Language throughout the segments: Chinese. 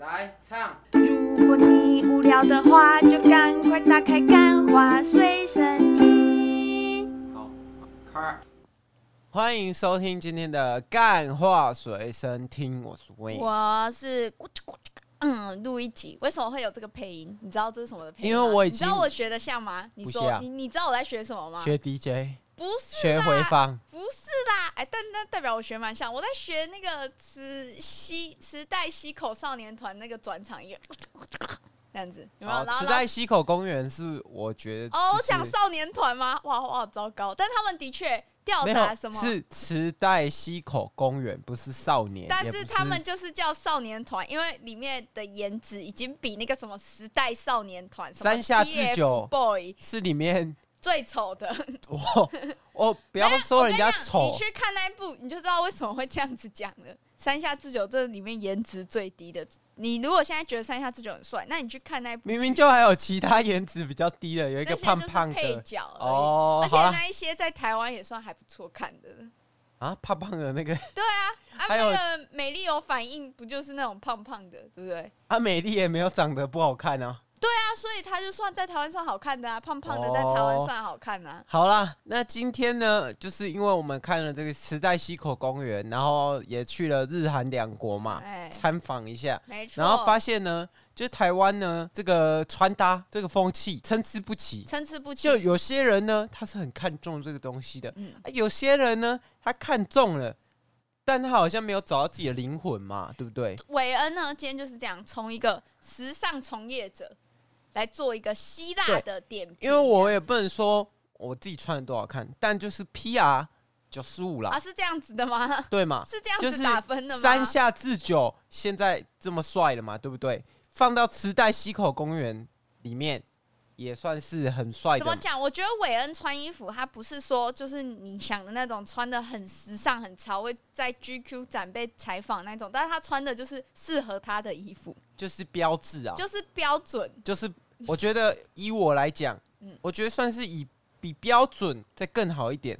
来唱。如果你无聊的话，就赶快打开《干话随身听》。好，开。欢迎收听今天的《干话随身听》，我是 Wayne，我是嗯，录一集。为什么会有这个配音？你知道这是什么的配音？因为我已经，你知道我学的像吗？你说，你你知道我在学什么吗？学 DJ。不是学回放，不是啦，哎，但那代表我学蛮像，我在学那个磁吸磁带溪口少年团那个转场音乐，这样子有没有？磁带溪口公园是我觉得哦，我讲少年团吗？哇，我好糟糕，但他们的确吊打什么？是磁带溪口公园，不是少年，但是他们就是叫少年团，因为里面的颜值已经比那个什么时代少年团三下智久 boy 是里面。最丑的。我，我不要说人家丑，你去看那一部，你就知道为什么会这样子讲了。山下智久这里面颜值最低的，你如果现在觉得山下智久很帅，那你去看那一部，明明就还有其他颜值比较低的，有一个胖胖的。配角哦，而且那一些在台湾也算还不错看的。啊，胖胖的那个，对啊，啊那个美丽有反应，不就是那种胖胖的，对不对？啊，美丽也没有长得不好看啊。对啊，所以他就算在台湾算好看的啊，胖胖的在台湾算好看啊。好啦，那今天呢，就是因为我们看了这个磁带溪口公园，然后也去了日韩两国嘛，参访一下，没错。然后发现呢，就台湾呢这个穿搭这个风气参差不齐，参差不齐。就有些人呢，他是很看重这个东西的，嗯，有些人呢，他看中了，但他好像没有找到自己的灵魂嘛，对不对？韦恩呢，今天就是这样，从一个时尚从业者。来做一个希腊的点评，因为我也不能说我自己穿的多好看，但就是 PR 九十五啦。啊，是这样子的吗？对嘛？是这样子打分的吗？山下智久现在这么帅了嘛？对不对？放到磁带溪口公园里面也算是很帅。怎么讲？我觉得韦恩穿衣服，他不是说就是你想的那种穿的很时尚、很潮，会在 GQ 展被采访那种，但是他穿的就是适合他的衣服。就是标志啊，就是标准，就是我觉得以我来讲，嗯，我觉得算是以比标准再更好一点，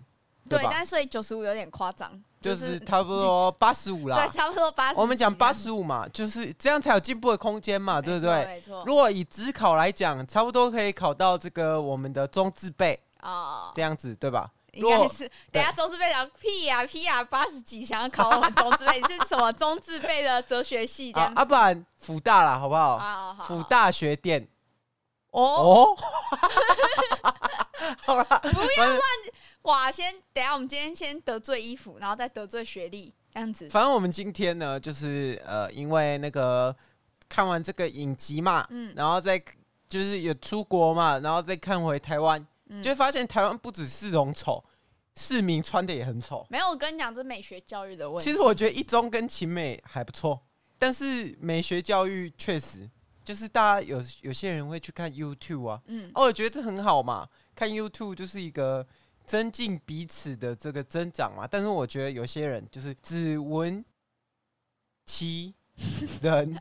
对，对，但所以九十五有点夸张，就是差不多八十五啦，对，差不多八十。我们讲八十五嘛，就是这样才有进步的空间嘛，对不对？没错。如果以职考来讲，差不多可以考到这个我们的中字辈啊，这样子对吧？应该是，等下中字辈讲屁呀屁呀，八十几想要考我们中字辈是什么中字辈的哲学系这样？啊，不然辅大啦，好不好？好好辅大学店。哦哦，好了，不要乱哇！先等下，我们今天先得罪衣服，然后再得罪学历，这样子。反正我们今天呢，就是呃，因为那个看完这个影集嘛，嗯，然后再就是有出国嘛，然后再看回台湾。就会发现台湾不只是容丑，市民穿的也很丑。没有，我跟你讲，这美学教育的问题。其实我觉得一中跟勤美还不错，但是美学教育确实就是大家有有些人会去看 YouTube 啊，嗯，哦，我觉得这很好嘛，看 YouTube 就是一个增进彼此的这个增长嘛。但是我觉得有些人就是只闻其 人，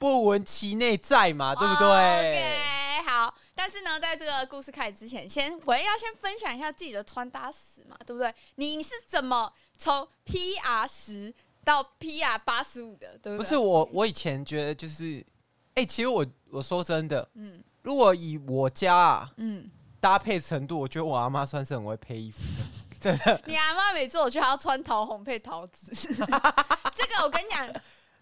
不闻其内在嘛，对不对？Okay, 好。但是呢，在这个故事开始之前，先我要先分享一下自己的穿搭史嘛，对不对？你是怎么从 PR 十到 PR 八十五的，对不对？不是我，我以前觉得就是，哎、欸，其实我我说真的，嗯，如果以我家啊，嗯，搭配程度，我觉得我阿妈算是很会配衣服的，真的。你阿妈每次我觉得还要穿桃红配桃子，这个我跟你讲，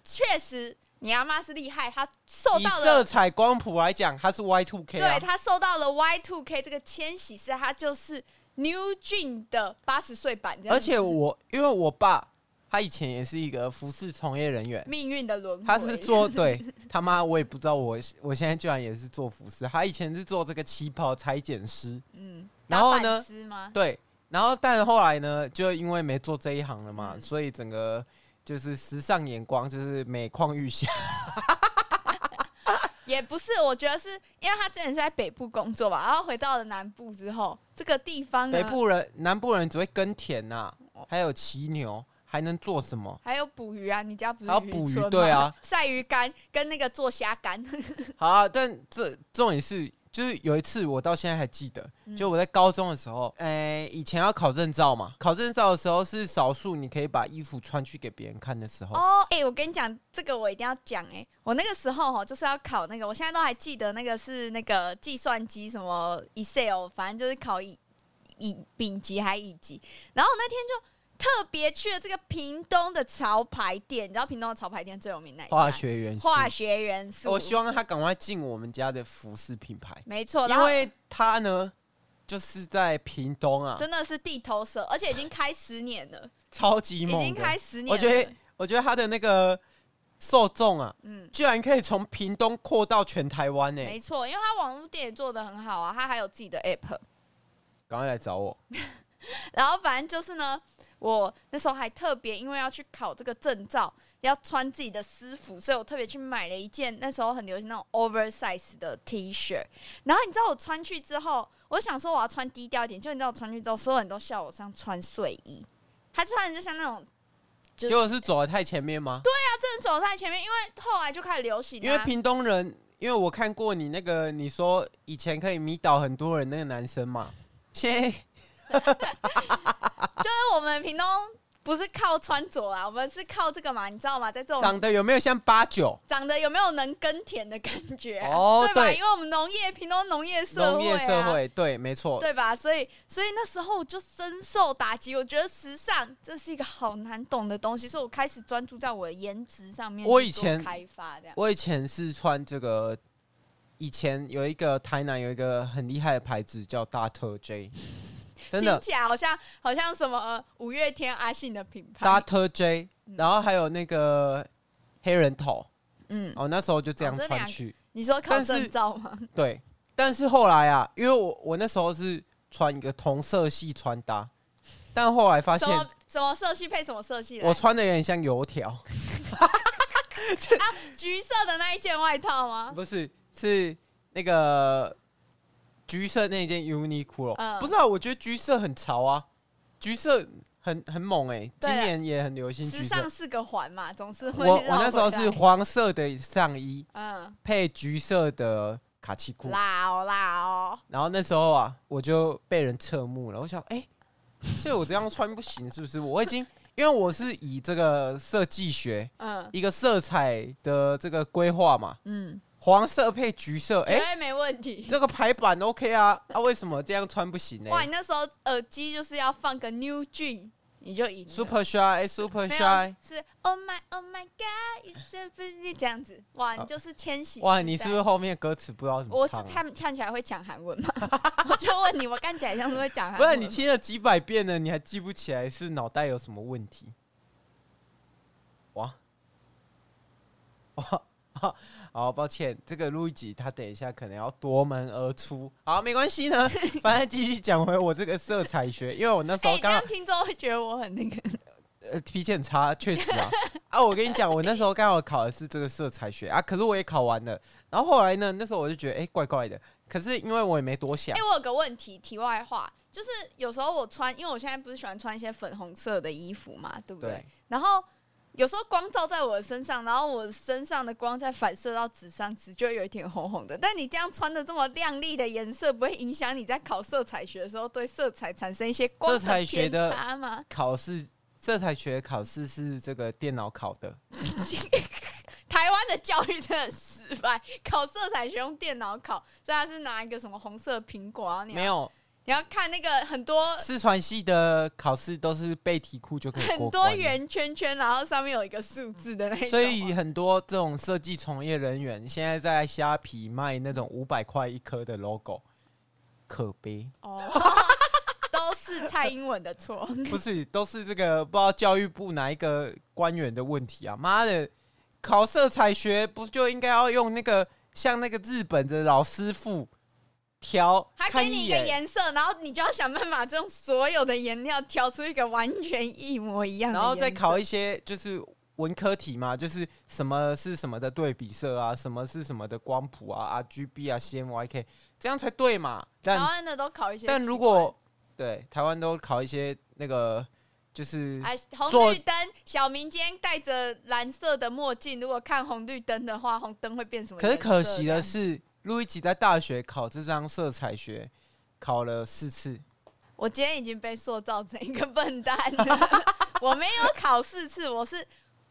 确实。你阿妈是厉害，她受到了色彩光谱来讲，她是 Y two K，对，她受到了 Y two K 这个千禧世代，她就是 New Jeans 的八十岁版。而且我因为我爸他以前也是一个服饰从业人员，命运的轮回，他是做 对他妈，我也不知道我我现在居然也是做服饰，他以前是做这个旗袍裁剪师，嗯，然后呢，对，然后但后来呢，就因为没做这一行了嘛，嗯、所以整个。就是时尚眼光，就是每况愈下。也不是，我觉得是因为他之前是在北部工作吧，然后回到了南部之后，这个地方北部人、南部人只会耕田呐、啊，还有骑牛，还能做什么？还有捕鱼啊！你家不是还有捕鱼？对啊，晒鱼干跟那个做虾干。好啊，但这重点是。就是有一次我到现在还记得，就我在高中的时候，哎、欸，以前要考证照嘛，考证照的时候是少数你可以把衣服穿去给别人看的时候。哦，哎，我跟你讲，这个我一定要讲，哎，我那个时候哈就是要考那个，我现在都还记得那个是那个计算机什么 Excel，反正就是考乙乙丙级还乙级，然后我那天就。特别去了这个屏东的潮牌店，你知道屏东的潮牌店最有名哪一家？化学元素。化学元素。我希望他赶快进我们家的服饰品牌。没错，因为他呢，就是在屏东啊，真的是地头蛇，而且已经开十年了，超级猛，已经开十年了。我觉得，我觉得他的那个受众啊，嗯，居然可以从屏东扩到全台湾呢。没错，因为他网络店也做的很好啊，他还有自己的 app。赶快来找我。然后反正就是呢。我那时候还特别，因为要去考这个证照，要穿自己的私服，所以我特别去买了一件那时候很流行那种 oversize 的 T 恤。然后你知道我穿去之后，我想说我要穿低调一点，就你知道我穿去之后，所有人都笑我像穿睡衣，他穿的就像那种，结果是走得太前面吗？对啊，真的走得太前面，因为后来就开始流行。因为屏东人，因为我看过你那个，你说以前可以迷倒很多人那个男生嘛，现在。就是我们屏东不是靠穿着啊，我们是靠这个嘛，你知道吗？在这种长得有没有像八九？长得有没有能耕田的感觉、啊？哦，对吧？对，因为我们农业，屏东农业社会、啊，农业社会，对，没错，对吧？所以，所以那时候我就深受打击。我觉得时尚这是一个好难懂的东西，所以我开始专注在我的颜值上面。我以前开发这样，我以前是穿这个，以前有一个台南有一个很厉害的牌子叫大特 J。真的听起来好像好像什么呃五月天阿信的品牌，Dr. J，然后还有那个黑人头，嗯，哦，那时候就这样穿去。哦、你说考证照吗？对，但是后来啊，因为我我那时候是穿一个同色系穿搭，但后来发现什么什么色系配什么色系，我穿的有点像油条。啊，橘色的那一件外套吗？不是，是那个。橘色那件 Uniqlo，、嗯、不是啊，我觉得橘色很潮啊，橘色很很猛哎、欸，今年也很流行。时尚是个环嘛，总是会。我我那时候是黄色的上衣，嗯，配橘色的卡其裤，辣哦辣哦。然后那时候啊，我就被人侧目了，我想，哎、欸，所以我这样穿不行是不是？我已经 因为我是以这个设计学，嗯，一个色彩的这个规划嘛，嗯。黄色配橘色，哎、欸，没问题。这个排版 OK 啊，啊，为什么这样穿不行呢？哇，你那时候耳机就是要放个 New Jeans，你就赢。Super Shy，Super Shy，是 Oh my Oh my God，It's pretty 这样子。哇，你就是千玺。哇，你是不是后面歌词不知道怎么唱？我看看起来会讲韩文吗？我就问你，我看起来像是会讲韩文。不是，你听了几百遍了，你还记不起来？是脑袋有什么问题？哇，哇。好，好，抱歉，这个录一集，他等一下可能要夺门而出。好，没关系呢，反正继续讲回我这个色彩学，因为我那时候刚，刚听众会觉得我很那个，呃，脾气很差，确实啊。啊，我跟你讲，我那时候刚好考的是这个色彩学啊，可是我也考完了。然后后来呢，那时候我就觉得，哎、欸，怪怪的。可是因为我也没多想。哎、欸，我有个问题，题外话，就是有时候我穿，因为我现在不是喜欢穿一些粉红色的衣服嘛，对不对？对然后。有时候光照在我的身上，然后我身上的光再反射到纸上，纸就会有一点红红的。但你这样穿的这么亮丽的颜色，不会影响你在考色彩学的时候对色彩产生一些光的偏差吗？考试色彩学考试是这个电脑考的。台湾的教育真的很失败，考色彩学用电脑考，所以他是拿一个什么红色苹果啊？没有。你要看那个很多四川系的考试都是背题库就可以，很多圆圈圈，然后上面有一个数字的那种。所以很多这种设计从业人员现在在虾皮卖那种五百块一颗的 logo，可悲哦，都是蔡英文的错，不是，都是这个不知道教育部哪一个官员的问题啊！妈的，考色彩学不就应该要用那个像那个日本的老师傅？调，他给你一个颜色，然后你就要想办法用所有的颜料调出一个完全一模一样的。然后再考一些就是文科题嘛，就是什么是什么的对比色啊，什么是什么的光谱啊，RGB 啊，CMYK，这样才对嘛。但台湾的都考一些，但如果对台湾都考一些那个就是红绿灯，小明今天戴着蓝色的墨镜，如果看红绿灯的话，红灯会变什么？可是可惜的是。路易吉在大学考这张色彩学，考了四次。我今天已经被塑造成一个笨蛋了。我没有考四次，我是。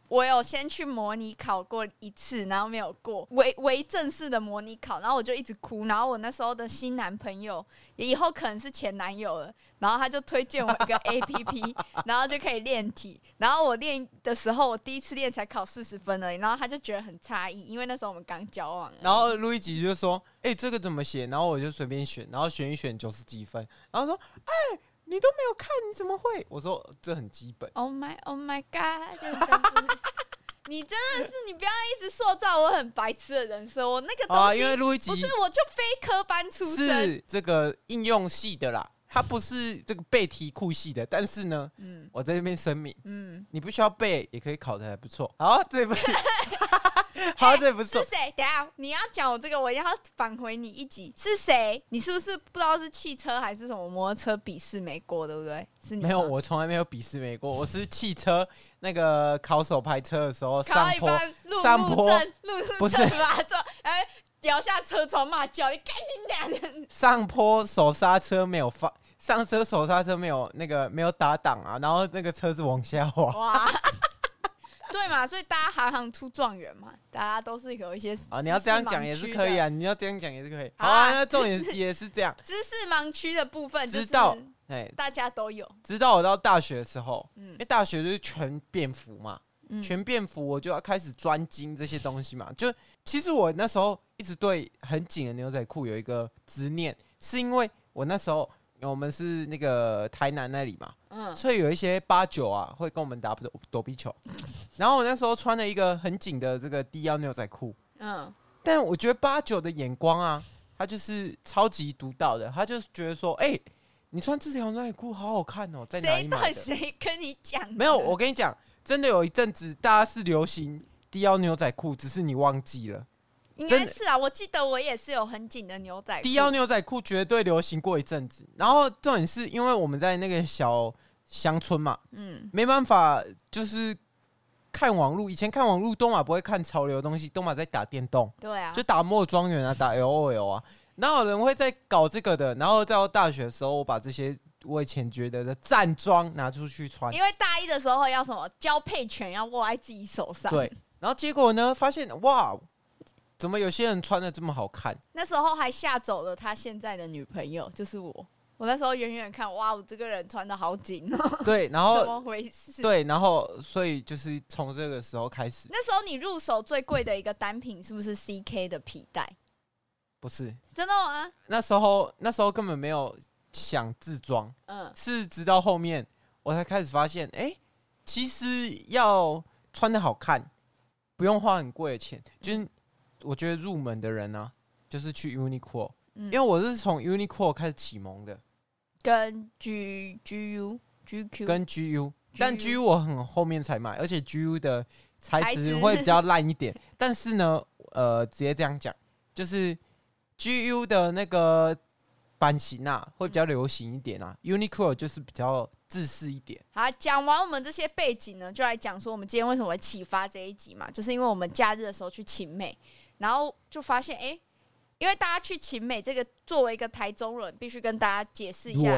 我有先去模拟考过一次，然后没有过，为为正式的模拟考，然后我就一直哭，然后我那时候的新男朋友，也以后可能是前男友了，然后他就推荐我一个 APP，然后就可以练题，然后我练的时候，我第一次练才考四十分而已，然后他就觉得很诧异，因为那时候我们刚交往。然后路易吉就说：“哎、欸，这个怎么写？”然后我就随便选，然后选一选九十几分，然后说：“哎、欸。”你都没有看，你怎么会？我说这很基本。Oh my, oh my god！你真的是，你不要一直塑造我很白痴的人设。我那个东西，啊、因为路易吉不是，我就非科班出身，是这个应用系的啦，他不是这个背题库系的。但是呢，嗯，我在这边声明，嗯，你不需要背，也可以考的还不错。好，这边。好，这不 是谁？等下你要讲我这个，我要返回你一集。是谁？你是不是不知道是汽车还是什么摩托车笔试没过，对不对？是你没有，我从来没有笔试没过。我是汽车那个考手排车的时候上坡，上坡，不是吧？这哎，摇下车窗骂叫你赶紧点。上坡手刹车没有放，上车手刹车没有那个没有打档啊，然后那个车子往下滑。对嘛，所以大家行行出状元嘛，大家都是有一些啊。你要这样讲也是可以啊，你要这样讲也是可以。好啊，那重点也是这样。知识盲区的部分，知道哎，大家都有。直到我到大学的时候，嗯，因为大学就是全便服嘛，全便服，我就要开始专精这些东西嘛。就其实我那时候一直对很紧的牛仔裤有一个执念，是因为我那时候。我们是那个台南那里嘛，嗯，所以有一些八九啊会跟我们打躲躲避球，然后我那时候穿了一个很紧的这个低腰牛仔裤，嗯，但我觉得八九的眼光啊，他就是超级独到的，他就是觉得说，哎、欸，你穿这条牛仔裤好好看哦，在哪里买的？谁跟你讲？没有，我跟你讲，真的有一阵子大家是流行低腰牛仔裤，只是你忘记了。应该是啊，我记得我也是有很紧的牛仔裤，低腰牛仔裤绝对流行过一阵子。然后重点是因为我们在那个小乡村嘛，嗯，没办法，就是看网络。以前看网络，东马不会看潮流的东西，东马在打电动，对啊，就打末庄园啊，打 LOL 啊。哪有人会在搞这个的？然后到大学的时候，我把这些我以前觉得的战装拿出去穿，因为大一的时候要什么交配权要握在自己手上，对。然后结果呢，发现哇。怎么有些人穿的这么好看？那时候还吓走了他现在的女朋友，就是我。我那时候远远看，哇，我这个人穿的好紧哦。对，然后怎么回事？对，然后所以就是从这个时候开始。那时候你入手最贵的一个单品是不是 CK 的皮带？不是，真的吗？那时候那时候根本没有想自装，嗯，是直到后面我才开始发现，哎、欸，其实要穿的好看，不用花很贵的钱，就是。我觉得入门的人呢、啊，就是去 Uniqlo，、嗯、因为我是从 Uniqlo 开始启蒙的，跟 G G U G Q 跟 G U，但 G U 我很后面才买，而且 G U 的材质会比较烂一点。但是呢，呃，直接这样讲，就是 G U 的那个版型啊，会比较流行一点啊、嗯、，Uniqlo 就是比较自私一点。好，讲完我们这些背景呢，就来讲说我们今天为什么会启发这一集嘛，就是因为我们假日的时候去勤美。然后就发现，哎，因为大家去勤美这个作为一个台中人，必须跟大家解释一下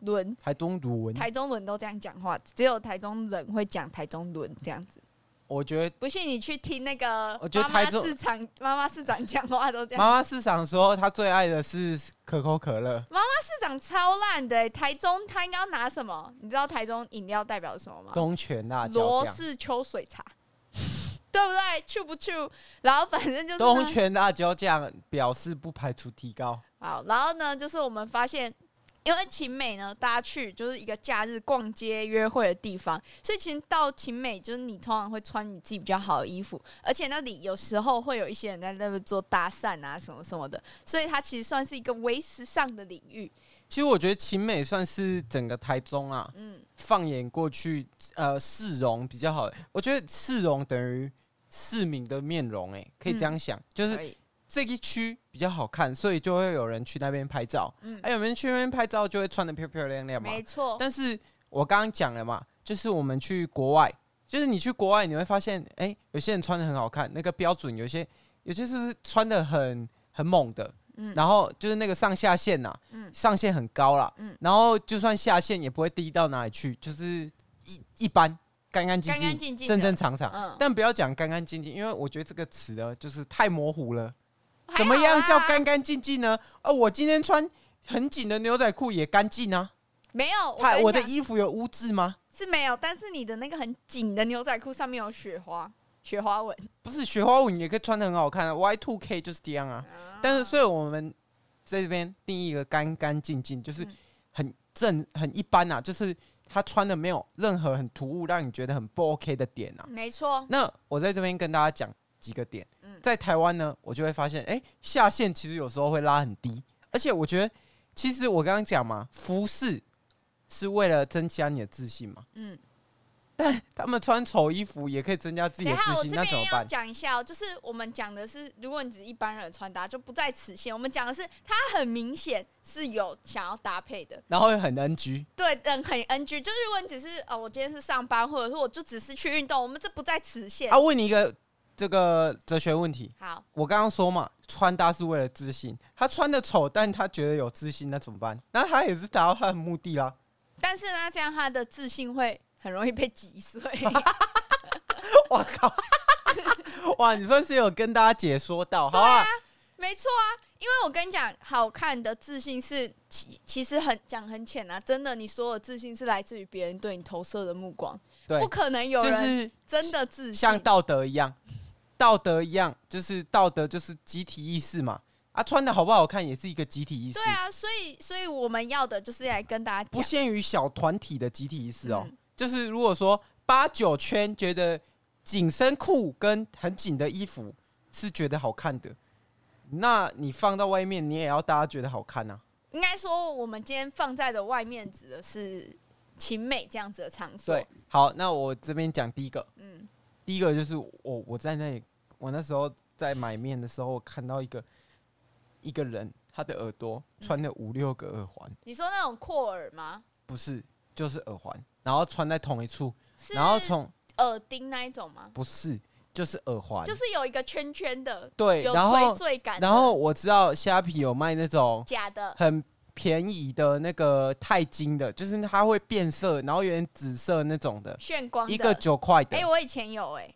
轮，台中轮，台中人都这样讲话，只有台中人会讲台中轮这样子。我觉得不信你去听那个妈妈市场妈妈市长讲话都这样。妈妈市长说他最爱的是可口可乐。妈妈市长超烂的，台中他应该要拿什么？你知道台中饮料代表什么吗？东泉辣椒酱、罗氏秋水茶。对不对？去不去？然后反正就是东泉辣椒酱表示不排除提高。好，然后呢，就是我们发现，因为勤美呢，大家去就是一个假日逛街约会的地方，所以其实到勤美就是你通常会穿你自己比较好的衣服，而且那里有时候会有一些人在那边做搭讪啊什么什么的，所以它其实算是一个微时尚的领域。其实我觉得勤美算是整个台中啊，嗯，放眼过去，呃，市容比较好。我觉得市容等于。市民的面容，哎，可以这样想，嗯、就是这一区比较好看，所以就会有人去那边拍照。嗯，还有人去那边拍照，就会穿的漂漂亮亮嘛。没错。但是我刚刚讲了嘛，就是我们去国外，就是你去国外，你会发现，哎、欸，有些人穿的很好看，那个标准有些，有些是穿的很很猛的，嗯，然后就是那个上下限呐，嗯，上限很高啦，嗯，然后就算下限也不会低到哪里去，就是一一般干干净净、正正常常，嗯，但不要讲干干净净，因为我觉得这个词呢就是太模糊了，怎么样叫干干净净呢？哦，我今天穿很紧的牛仔裤也干净啊，没有，我，我的衣服有污渍吗？是没有，但是你的那个很紧的牛仔裤上面有雪花。雪花纹不是雪花纹，也可以穿的很好看啊。Y two K 就是这样啊。但是，所以我们在这边定义一个干干净净，就是很正、很一般啊。就是他穿的没有任何很突兀，让你觉得很不 OK 的点啊。没错。那我在这边跟大家讲几个点。嗯在台湾呢，我就会发现，哎、欸，下线其实有时候会拉很低。而且我觉得，其实我刚刚讲嘛，服饰是为了增加你的自信嘛。嗯。但他们穿丑衣服也可以增加自己的自信，那怎么办？讲一下哦，就是我们讲的是，如果你只是一般人的穿搭，就不在此限。我们讲的是，他很明显是有想要搭配的，然后又很 NG。对，嗯，很 NG。就是如果你只是哦，我今天是上班，或者说我就只是去运动，我们这不在此限。啊，问你一个这个哲学问题。好，我刚刚说嘛，穿搭是为了自信。他穿的丑，但他觉得有自信，那怎么办？那他也是达到他的目的啦。但是呢，这样他的自信会。很容易被挤碎。我靠！哇，你算是有跟大家解说到，好啊，没错啊。因为我跟你讲，好看的自信是其其实很讲很浅啊，真的，你所有自信是来自于别人对你投射的目光，对，不可能有人真的自信，像道德一样，道德一样，就是道德就是集体意识嘛。啊，穿的好不好看也是一个集体意识。对啊，所以所以我们要的就是来跟大家讲，不限于小团体的集体意识哦。嗯就是如果说八九圈觉得紧身裤跟很紧的衣服是觉得好看的，那你放到外面，你也要大家觉得好看呐。应该说，我们今天放在的外面指的是情美这样子的场所。对，好，那我这边讲第一个，嗯，第一个就是我我在那里，我那时候在买面的时候，我看到一个一个人，他的耳朵穿了五六个耳环。你说那种扩耳吗？不是，就是耳环。然后穿在同一处，然后从耳钉那一种吗？不是，就是耳环，就是有一个圈圈的，对，有垂坠感。然后我知道虾皮有卖那种假的，很便宜的那个钛金的，就是它会变色，然后有点紫色那种的，炫光，一个九块的。哎，我以前有哎，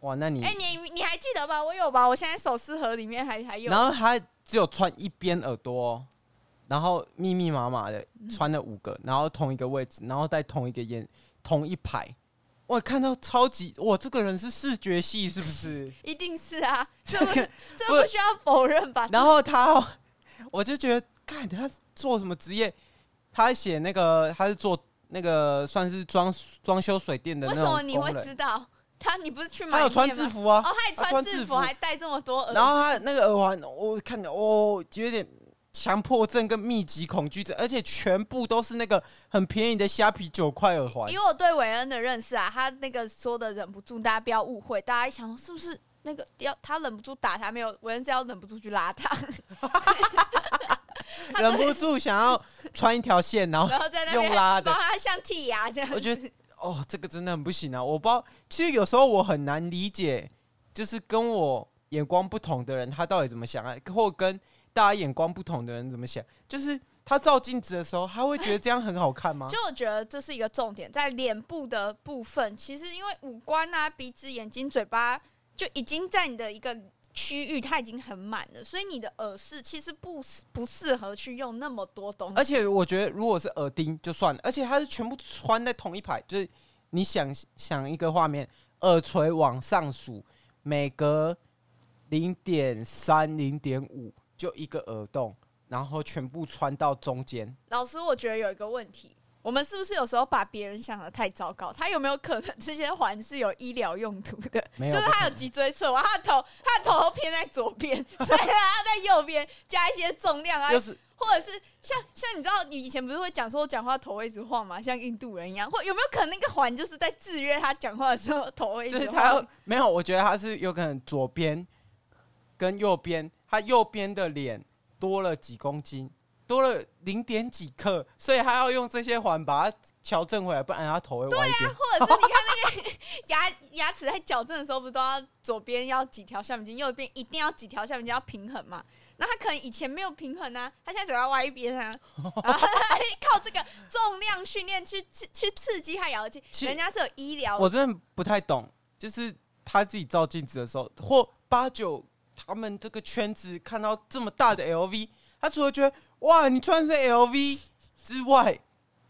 哇，那你哎，你你还记得吧？我有吧？我现在首饰盒里面还还有。然后它只有穿一边耳朵。然后密密麻麻的穿了五个，然后同一个位置，然后在同一个眼同一排，我看到超级哇，这个人是视觉系是不是？一定是啊，这个这不需要否认吧？然后他，我就觉得，看他做什么职业？他写那个他是做那个算是装装修水电的那种。为什么你会知道？他你不是去买？他有穿制服啊？哦，他也穿制服，还戴这么多耳。然后他那个耳环，我看着哦，有点。强迫症跟密集恐惧症，而且全部都是那个很便宜的虾皮九块耳环。以我对韦恩的认识啊，他那个说的忍不住，大家不要误会，大家一想是不是那个要他忍不住打他？没有，韦恩是要忍不住去拉他，忍不住想要穿一条线，然后然后在那用拉的，他像剔牙这样。我觉得哦，这个真的很不行啊！我不知道，其实有时候我很难理解，就是跟我眼光不同的人，他到底怎么想啊，或跟。大家眼光不同的人怎么想？就是他照镜子的时候，他会觉得这样很好看吗？就我觉得这是一个重点，在脸部的部分，其实因为五官啊、鼻子、眼睛、嘴巴就已经在你的一个区域，它已经很满了，所以你的耳饰其实不不适合去用那么多东西。而且我觉得，如果是耳钉就算了，而且它是全部穿在同一排，就是你想想一个画面，耳垂往上数，每隔零点三、零点五。就一个耳洞，然后全部穿到中间。老师，我觉得有一个问题，我们是不是有时候把别人想的太糟糕？他有没有可能这些环是有医疗用途的？没有，就是他有脊椎侧弯，他的头他的头都偏在左边，所以他在右边加一些重量啊，就是或者是像像你知道，你以前不是会讲说我讲话头会一直晃吗？像印度人一样，或有没有可能那个环就是在制约他讲话的时候头会一直晃？就是他没有，我觉得他是有可能左边跟右边。他右边的脸多了几公斤，多了零点几克，所以他要用这些环把它矫正回来，不然他头会歪一点。对啊，或者是你看那个牙牙齿在矫正的时候，不是都要左边要几条橡皮筋，右边一定要几条橡皮筋要平衡嘛？那他可能以前没有平衡啊，他现在嘴巴歪一边啊，然后他靠这个重量训练去去去刺激他咬肌。人家是有医疗，我真的不太懂，就是他自己照镜子的时候，或八九他们这个圈子看到这么大的 LV，他除了觉得哇，你穿的是 LV 之外，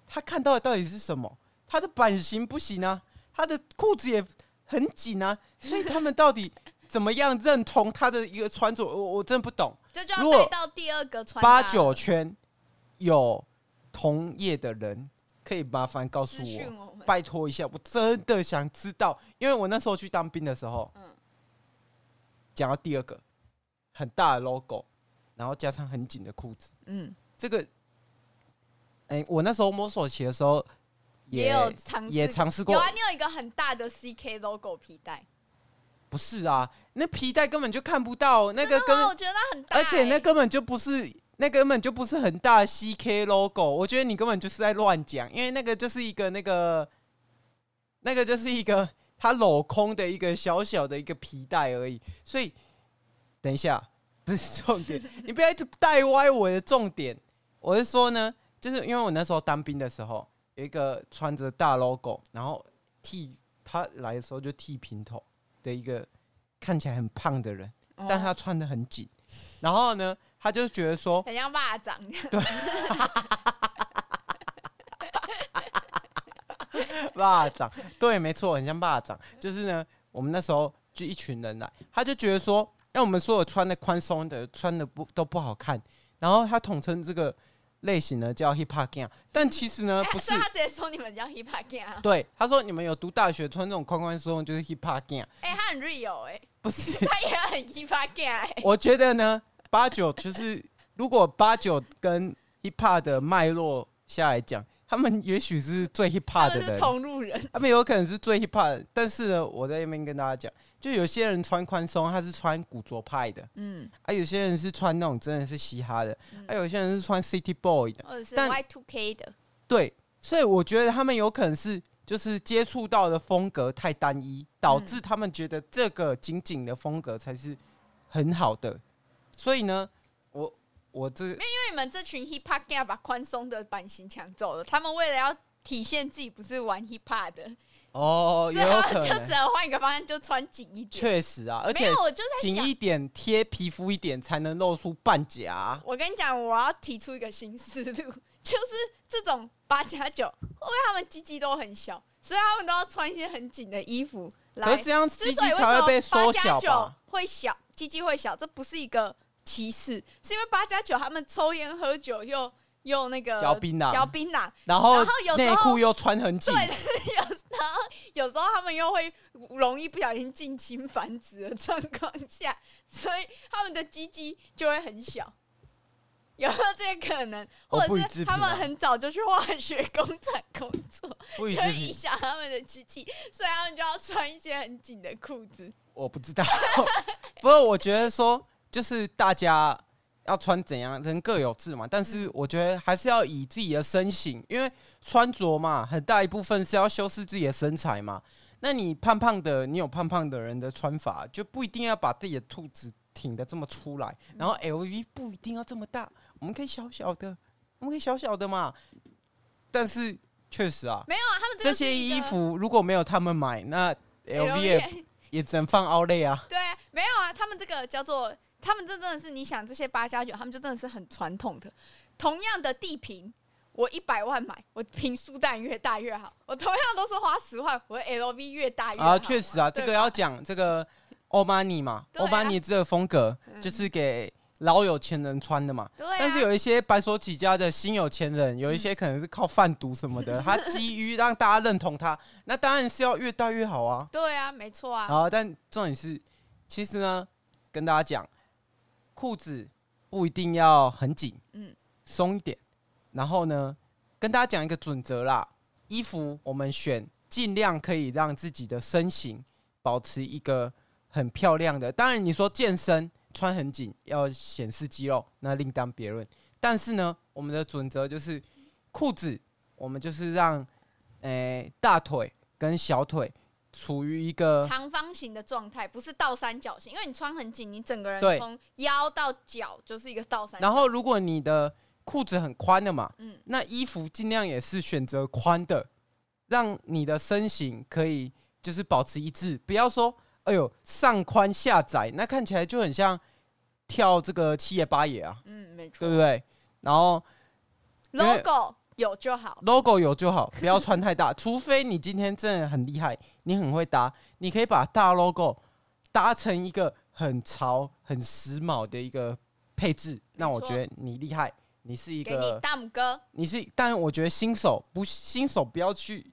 他看到的到底是什么？他的版型不行啊，他的裤子也很紧啊，所以他们到底怎么样认同他的一个穿着？我我真的不懂。这就要带到第二个穿八九圈有同业的人，可以麻烦告诉我，我拜托一下，我真的想知道，因为我那时候去当兵的时候，嗯，讲到第二个很大的 logo，然后加上很紧的裤子，嗯，这个，哎、欸，我那时候摸索起的时候。也，也有尝也尝试过，有啊，你有一个很大的 CK logo 皮带，不是啊，那皮带根本就看不到，那个根本我觉得很大，欸，而且那根本就不是，那根本就不是很大的 CK logo，我觉得你根本就是在乱讲，因为那个就是一个那个，那个就是一个它镂空的一个小小的一个皮带而已，所以等一下不是重点，你不要一直带歪我的重点，我是说呢，就是因为我那时候当兵的时候。有一个穿着大 logo，然后剃他来的时候就剃平头的一个看起来很胖的人，哦、但他穿的很紧，然后呢，他就觉得说很像蚂蚱，对，蚂蚱，对，没错，很像蚂蚱。就是呢，我们那时候就一群人来，他就觉得说，哎，我们所有穿的宽松的，穿的不都不好看，然后他统称这个。类型呢叫 hip hop gang，但其实呢 不是。他直接说你们叫 hip hop gang。对，他说你们有读大学穿这种宽宽松松就是 hip hop gang。哎，他很 real 哎，不是，他也很 hip hop gang 哎。我觉得呢，八九就是如果八九跟 hip hop 的脉络下来讲，他们也许是最 hip hop 的人，他们是同路人，他们有可能是最 hip hop，但是呢，我在那边跟大家讲。就有些人穿宽松，他是穿古着派的，嗯，啊，有些人是穿那种真的是嘻哈的，嗯、啊，有些人是穿 City Boy 的，或者是 Y2K 的，对，所以我觉得他们有可能是就是接触到的风格太单一，导致他们觉得这个紧紧的风格才是很好的，所以呢，我我这，们这群 Hip Hop Gang 把宽松的版型抢走了，他们为了要体现自己不是玩 Hip Hop 的。哦，有可能就只能换一个方向，就穿紧一点。确实啊，而且紧一点贴皮肤一点，才能露出半甲。我跟你讲，我要提出一个新思路，就是这种八加九，因为他们鸡鸡都很小，所以他们都要穿一些很紧的衣服来。可是这样鸡鸡才会被缩小吧？会小，鸡鸡会小，这不是一个歧视，是因为八加九他们抽烟喝酒又。又那个嚼槟榔，嚼槟榔，然后内裤又穿很紧，对，有 然后有时候他们又会容易不小心近亲繁殖的状况下，所以他们的鸡鸡就会很小，有没有这个可能？或者是他们很早就去化学工厂工作，就影响他们的鸡鸡，所以他们就要穿一些很紧的裤子。我不知道，不过我觉得说就是大家。要穿怎样，人各有志嘛。但是我觉得还是要以自己的身形，因为穿着嘛，很大一部分是要修饰自己的身材嘛。那你胖胖的，你有胖胖的人的穿法，就不一定要把自己的肚子挺得这么出来。然后 LV 不一定要这么大，我们可以小小的，我们可以小小的嘛。但是确实啊，没有啊，他们这，这些衣服如果没有他们买，那 LV 也，也只能放 Outlet 啊。对，没有啊，他们这个叫做。他们这真的是，你想这些八加九，他们就真的是很传统的。同样的地坪，我一百万买，我平数蛋越大越好。我同样都是花十万，我 LV 越大越好。啊，确实啊，这个要讲这个欧巴尼嘛，欧巴尼这个风格就是给老有钱人穿的嘛。对啊。但是有一些白手起家的新有钱人，有一些可能是靠贩毒什么的，他基于让大家认同他，那当然是要越大越好啊。对啊，没错啊。好，但重点是，其实呢，跟大家讲。裤子不一定要很紧，嗯，松一点。然后呢，跟大家讲一个准则啦，衣服我们选尽量可以让自己的身形保持一个很漂亮的。当然，你说健身穿很紧要显示肌肉，那另当别论。但是呢，我们的准则就是裤子，我们就是让诶、欸、大腿跟小腿处于一个长方形的状态，不是倒三角形，因为你穿很紧，你整个人从腰到脚就是一个倒三角形。然后，如果你的裤子很宽的嘛，嗯，那衣服尽量也是选择宽的，让你的身形可以就是保持一致，不要说哎呦上宽下窄，那看起来就很像跳这个七爷八爷啊，嗯，没错，对不对？然后 logo。有就好，logo 有就好，不要穿太大。除非你今天真的很厉害，你很会搭，你可以把大 logo 搭成一个很潮、很时髦的一个配置。那我觉得你厉害，你是一个给你大拇哥。你是，但我觉得新手不新手不要去，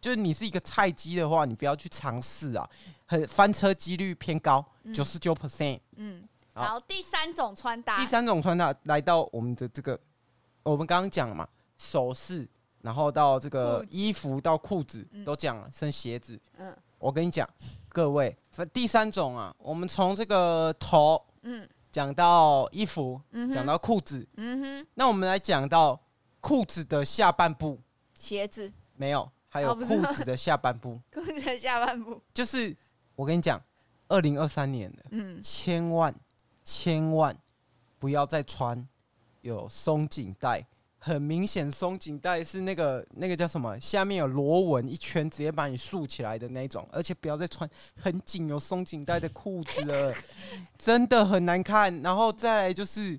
就是你是一个菜鸡的话，你不要去尝试啊，很翻车几率偏高，九十九 percent。嗯，好，第三种穿搭，第三种穿搭来到我们的这个，我们刚刚讲了嘛。首饰，然后到这个衣服到裤子都讲了，剩鞋子。嗯，我跟你讲，各位，第三种啊，我们从这个头，嗯，讲到衣服，嗯，讲到裤子，嗯哼，那我们来讲到裤子的下半部，鞋子没有，还有裤子的下半部，裤子的下半部，就是我跟你讲，二零二三年的，嗯，千万千万不要再穿有松紧带。很明显，松紧带是那个那个叫什么？下面有螺纹一圈，直接把你竖起来的那种。而且不要再穿很紧有松紧带的裤子了，真的很难看。然后再来就是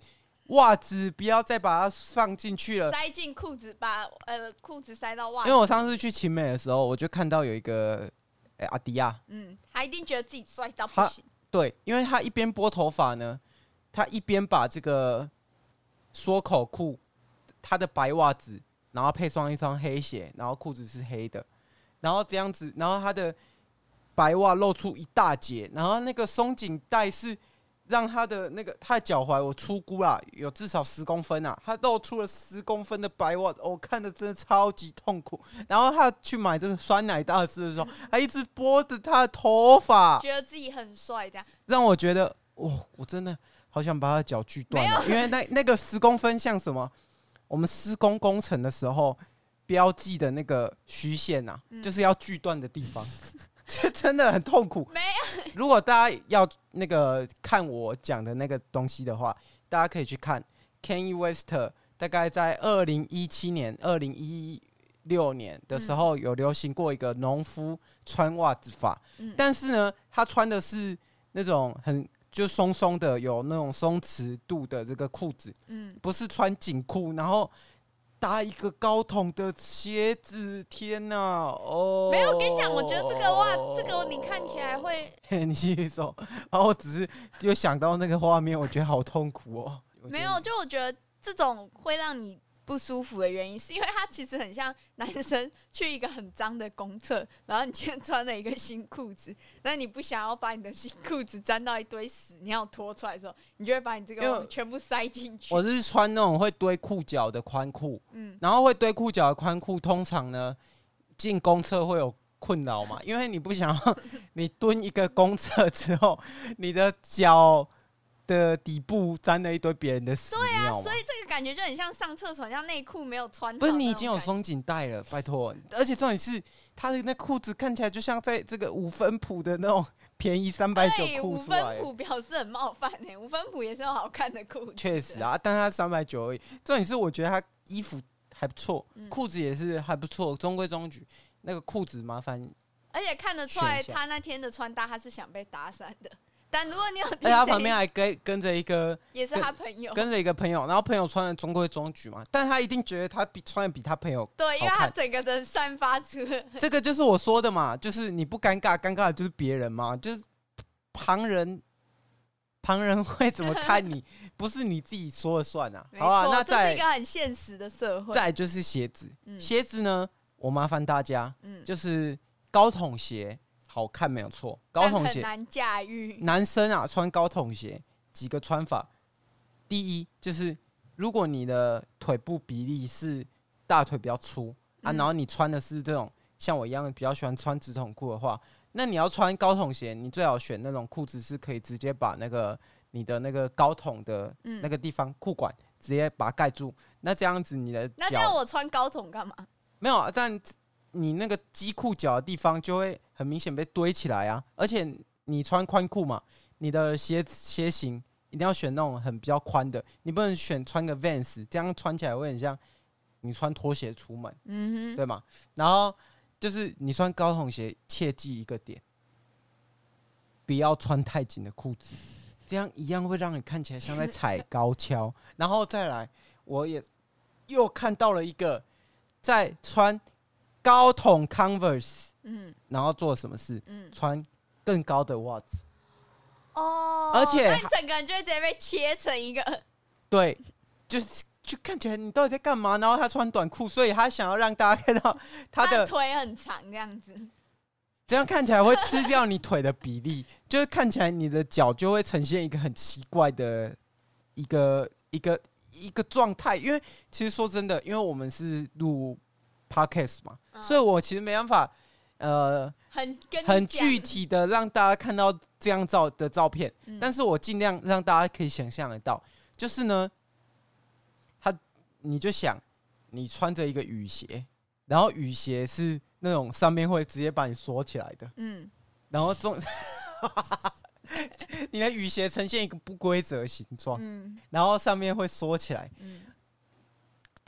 袜子，不要再把它放进去了，塞进裤子，把呃裤子塞到袜子。因为我上次去勤美的时候，我就看到有一个、欸、阿迪亚，嗯，他一定觉得自己帅到不行。对，因为他一边拨头发呢，他一边把这个缩口裤。他的白袜子，然后配上一双黑鞋，然后裤子是黑的，然后这样子，然后他的白袜露出一大截，然后那个松紧带是让他的那个他的脚踝，我出估啊，有至少十公分啊，他露出了十公分的白袜，我看的真的超级痛苦。然后他去买这个酸奶大师的时候，还一直拨着他的头发，觉得自己很帅，这样让我觉得，哇、哦，我真的好想把他的脚锯断了，因为那那个十公分像什么？我们施工工程的时候标记的那个虚线呐、啊，嗯、就是要锯断的地方，这真的很痛苦。没有。如果大家要那个看我讲的那个东西的话，大家可以去看 Kanye West，大概在二零一七年、二零一六年的时候有流行过一个农夫穿袜子法，嗯、但是呢，他穿的是那种很。就松松的，有那种松弛度的这个裤子，嗯，不是穿紧裤，然后搭一个高筒的鞋子，天哪，哦，没有，我跟你讲，我觉得这个袜，这个你看起来会，你继续说，然后我只是又想到那个画面，我觉得好痛苦哦。没有，就我觉得这种会让你。不舒服的原因是因为它其实很像男生去一个很脏的公厕，然后你今天穿了一个新裤子，那你不想要把你的新裤子沾到一堆屎，你要脱出来的时候，你就会把你这个全部塞进去。我是穿那种会堆裤脚的宽裤，嗯，然后会堆裤脚的宽裤，通常呢进公厕会有困扰嘛，因为你不想要 你蹲一个公厕之后，你的脚。的底部沾了一堆别人的屎尿。对啊，所以这个感觉就很像上厕所，像内裤没有穿。不是你已经有松紧带了，拜托。而且重点是，他的那裤子看起来就像在这个五分埔的那种便宜三百九裤。五分埔表示很冒犯呢、欸，五分埔也是有好看的裤子。确实啊，但他三百九而已。重点是，我觉得他衣服还不错，裤子也是还不错，中规中矩。那个裤子麻烦，而且看得出来他那天的穿搭，他是想被打散的。但如果你有，在他旁边还跟跟着一个，也是他朋友，跟着一个朋友，然后朋友穿的中规中矩嘛，但他一定觉得他比穿的比他朋友对，因为他整个人散发出 这个就是我说的嘛，就是你不尴尬，尴尬的就是别人嘛，就是旁人，旁人会怎么看你，不是你自己说了算啊，好啊？那这是一个很现实的社会。再就是鞋子，鞋子呢，我麻烦大家，就是高筒鞋。好看没有错，高筒鞋难驾驭。男生啊，穿高筒鞋几个穿法，第一就是如果你的腿部比例是大腿比较粗啊，然后你穿的是这种像我一样比较喜欢穿直筒裤的话，那你要穿高筒鞋，你最好选那种裤子是可以直接把那个你的那个高筒的那个地方裤管直接把它盖住，那这样子你的那这样我穿高筒干嘛？没有啊，但。你那个鸡裤脚的地方就会很明显被堆起来啊。而且你穿宽裤嘛，你的鞋鞋型一定要选那种很比较宽的，你不能选穿个 Vans，这样穿起来会很像你穿拖鞋出门，嗯哼，对吗？然后就是你穿高筒鞋，切记一个点，不要穿太紧的裤子，这样一样会让你看起来像在 踩高跷。然后再来，我也又看到了一个在穿高筒 Converse，嗯，然后做什么事？嗯，穿更高的袜子。哦，而且你整个人就会直接被切成一个，对，就是就看起来你到底在干嘛？然后他穿短裤，所以他想要让大家看到 他的腿很长，这样子，这样看起来会吃掉你腿的比例，就是看起来你的脚就会呈现一个很奇怪的一个一个一个状态。因为其实说真的，因为我们是录 podcast 嘛，嗯、所以我其实没办法。呃，很很具体的让大家看到这样照的照片，嗯、但是我尽量让大家可以想象得到，就是呢，他你就想你穿着一个雨鞋，然后雨鞋是那种上面会直接把你锁起来的，嗯，然后中，你的雨鞋呈现一个不规则形状，嗯，然后上面会缩起来，嗯。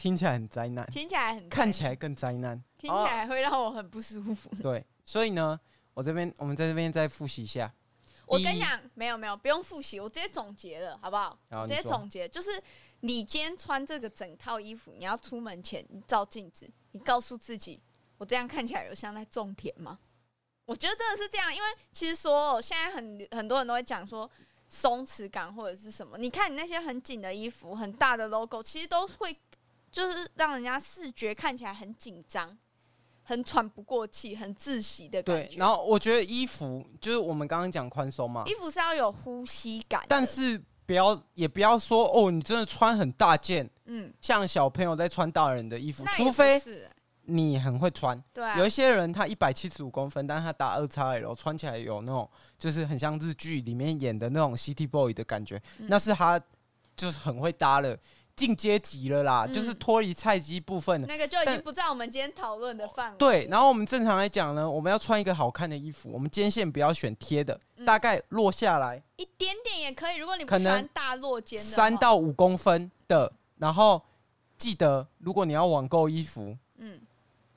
听起来很灾难，听起来很看起来更灾难，听起来会让我很不舒服。对，所以呢，我这边我们在这边再复习一下。我跟你讲，没有没有，不用复习，我直接总结了，好不好？直接总结就是，你今天穿这个整套衣服，你要出门前，你照镜子，你告诉自己，我这样看起来有像在种田吗？我觉得真的是这样，因为其实说现在很很多人都会讲说松弛感或者是什么，你看你那些很紧的衣服，很大的 logo，其实都会。就是让人家视觉看起来很紧张、很喘不过气、很窒息的感觉。对，然后我觉得衣服就是我们刚刚讲宽松嘛，衣服是要有呼吸感，但是不要也不要说哦，你真的穿很大件，嗯，像小朋友在穿大人的衣服，除非你很会穿。对啊，有一些人他一百七十五公分，但是他打二叉 L，穿起来有那种就是很像日剧里面演的那种 City Boy 的感觉，嗯，那是他就是很会搭了。进阶级了啦，嗯、就是脱离菜鸡部分那个就已经不在我们今天讨论的范围。对，然后我们正常来讲呢，我们要穿一个好看的衣服，我们肩线不要选贴的，嗯、大概落下来一点点也可以。如果你不喜欢大落肩的，三到五公分的，然后记得如果你要网购衣服，嗯，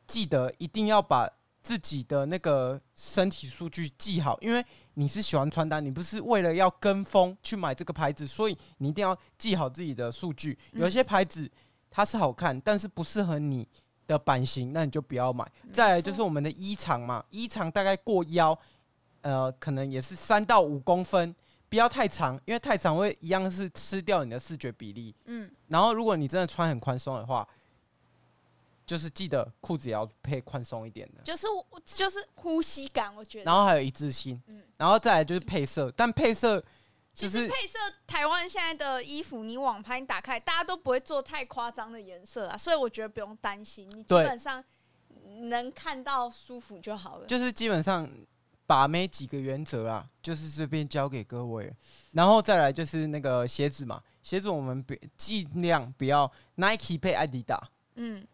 记得一定要把。自己的那个身体数据记好，因为你是喜欢穿搭，你不是为了要跟风去买这个牌子，所以你一定要记好自己的数据。有些牌子它是好看，但是不适合你的版型，那你就不要买。再来就是我们的衣长嘛，衣长大概过腰，呃，可能也是三到五公分，不要太长，因为太长会一样是吃掉你的视觉比例。嗯，然后如果你真的穿很宽松的话。就是记得裤子也要配宽松一点的，就是就是呼吸感，我觉得。然后还有一致性，嗯，然后再来就是配色，但配色就是配色，台湾现在的衣服，你网拍你打开，大家都不会做太夸张的颜色啊，所以我觉得不用担心，你基本上能看到舒服就好了。就是基本上把妹几个原则啊，就是这边交给各位，然后再来就是那个鞋子嘛，鞋子我们别尽量不要 Nike 配 Adidas，，嗯。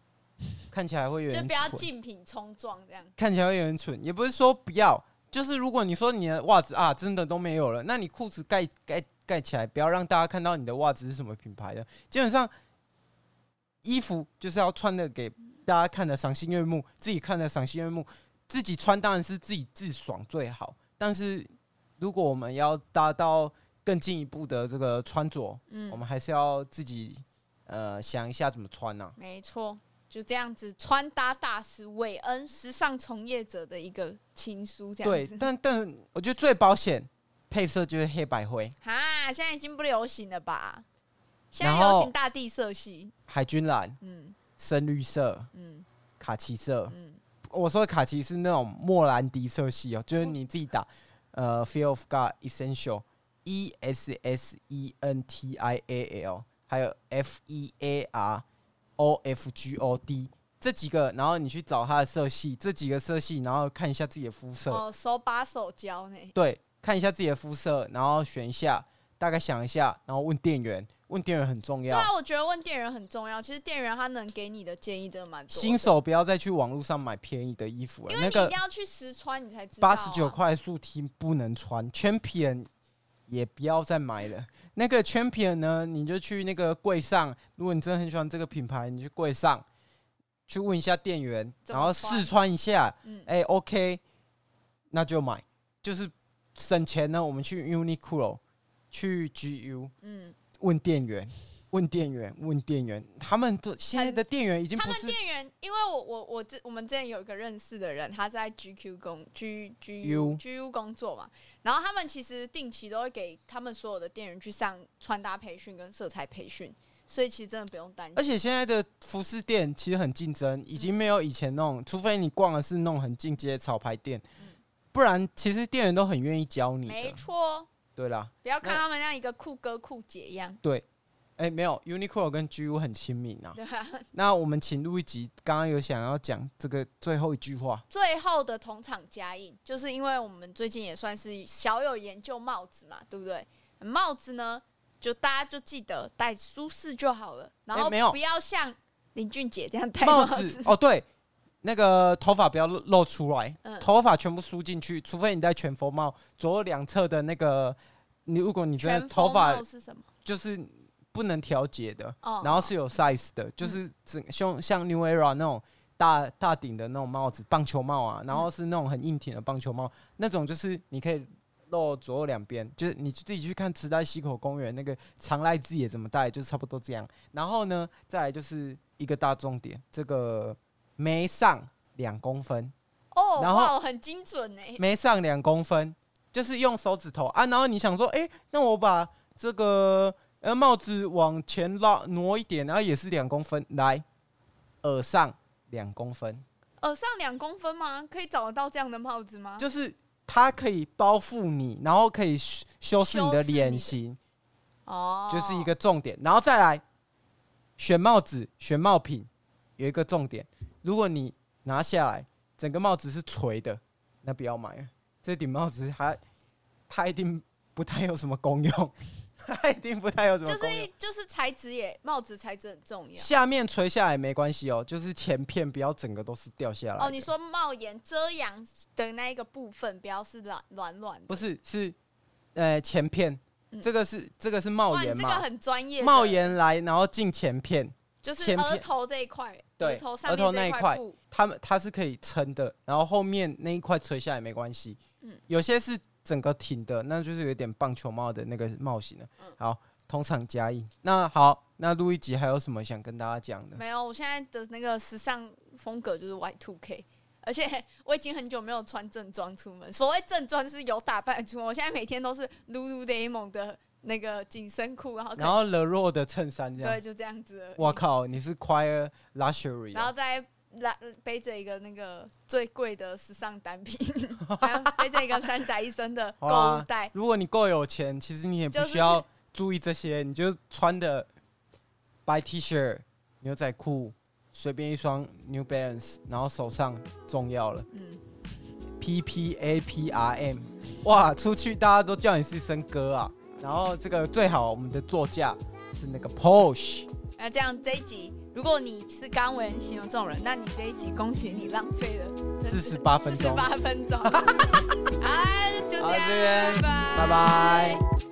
看起来会有点蠢，就不要竞品冲撞这样。看起来会有点蠢，也不是说不要，就是如果你说你的袜子啊真的都没有了，那你裤子盖盖盖起来，不要让大家看到你的袜子是什么品牌的。基本上，衣服就是要穿的给大家看的赏心悦目，自己看的赏心悦目，自己穿当然是自己自爽最好。但是如果我们要达到更进一步的这个穿着，嗯，我们还是要自己呃想一下怎么穿呢、啊？没错。就这样子，穿搭大师韦恩，时尚从业者的一个情书，这样子。对，但但我觉得最保险配色就是黑白灰。哈，现在已经不流行了吧？现在流行大地色系，海军蓝，嗯，深绿色，嗯，卡其色，嗯。我说的卡其是那种莫兰迪色系哦，就是你自己打，呃，Feel of God Essential，E S S E N T I A L，还有 F E A R。O F G O D 这几个，然后你去找它的色系，这几个色系，然后看一下自己的肤色。哦，手把手教呢。对，看一下自己的肤色，然后选一下大概想一下，然后问店员，问店员很重要。对啊，我觉得问店员很重要。其实店员他能给你的建议真的蛮多的。新手不要再去网络上买便宜的衣服了，因为你一定要去实穿，你才知道。八十九块速 T 不能穿，Champion 也不要再买了。那个 Champion 呢，你就去那个柜上，如果你真的很喜欢这个品牌，你去柜上去问一下店员，然后试穿一下，哎、嗯欸、，OK，那就买，就是省钱呢。我们去 Uniqlo。去 GU，嗯，问店员，问店员，问店员，他们都现在的店员已经不是他们店员，因为我我我之我们之前有一个认识的人，他在 GQ 工 G G U G U 工作嘛，然后他们其实定期都会给他们所有的店员去上穿搭培训跟色彩培训，所以其实真的不用担心。而且现在的服饰店其实很竞争，已经没有以前那种，除非你逛的是那种很进阶的潮牌店，不然其实店员都很愿意教你。没错。对啦，不要看他们像一个酷哥酷姐一样。对，哎、欸，没有，Uniqlo 跟 GU 很亲民啊。对啊。那我们请录一集，刚刚有想要讲这个最后一句话。最后的同场加印，就是因为我们最近也算是小有研究帽子嘛，对不对？帽子呢，就大家就记得戴舒适就好了，然后不要像林俊杰这样戴帽子，帽子。哦，对。那个头发不要露出来，嗯、头发全部梳进去，除非你戴全佛帽，左右两侧的那个，你如果你觉得头发就是不能调节的，然后是有 size 的，哦、就是整像像 New Era 那种大大顶的那种帽子，棒球帽啊，然后是那种很硬挺的棒球帽，那种就是你可以露左右两边，就是你自己去看池袋西口公园那个长濑智也怎么戴，就是差不多这样。然后呢，再来就是一个大重点，这个。眉上两公分哦，然后很精准哎，眉上两公分，就是用手指头啊，然后你想说，哎，那我把这个呃帽子往前拉挪一点，然后也是两公分，来耳上两公分，耳上两公分吗？可以找得到这样的帽子吗？就是它可以包覆你，然后可以修饰你的脸型，哦，就是一个重点，然后再来选帽子、选帽品，有一个重点。如果你拿下来，整个帽子是垂的，那不要买了。这顶帽子它它一定不太有什么功用，它一定不太有什么。就是就是材质也，帽子材质很重要。下面垂下来没关系哦，就是前片不要整个都是掉下来。哦，你说帽檐遮阳的那一个部分不要是软软软的。不是，是呃前片，嗯、这个是这个是帽檐嘛？这个很专业。帽檐来，然后进前片。就是额头这一块，对，额头那一块，它们它是可以撑的，然后后面那一块垂下来没关系。嗯，有些是整个挺的，那就是有点棒球帽的那个帽型了。嗯，好，同场加映。那好，那录一集还有什么想跟大家讲的？没有，我现在的那个时尚风格就是 Y Two K，而且 我已经很久没有穿正装出门。所谓正装是有打扮出门，我现在每天都是 Lululemon 的。那个紧身裤，然后然后 Le Roy 的衬衫，这样对，就这样子。我靠，你是 Quire Luxury，然后再拉背着一个那个最贵的时尚单品，然后背着一个三宅一生的 购物袋。如果你够有钱，其实你也不需要注意这些，你就穿的白 T 恤、牛仔裤，随便一双 New Balance，然后手上重要了。嗯，P P A P R M，哇，出去大家都叫你是一声哥啊。然后这个最好，我们的座驾是那个 Porsche。那这样这一集，如果你是刚为人形容这种人，那你这一集恭喜你浪费了四十八分钟。四十八分钟。好，就这样，拜拜。拜拜。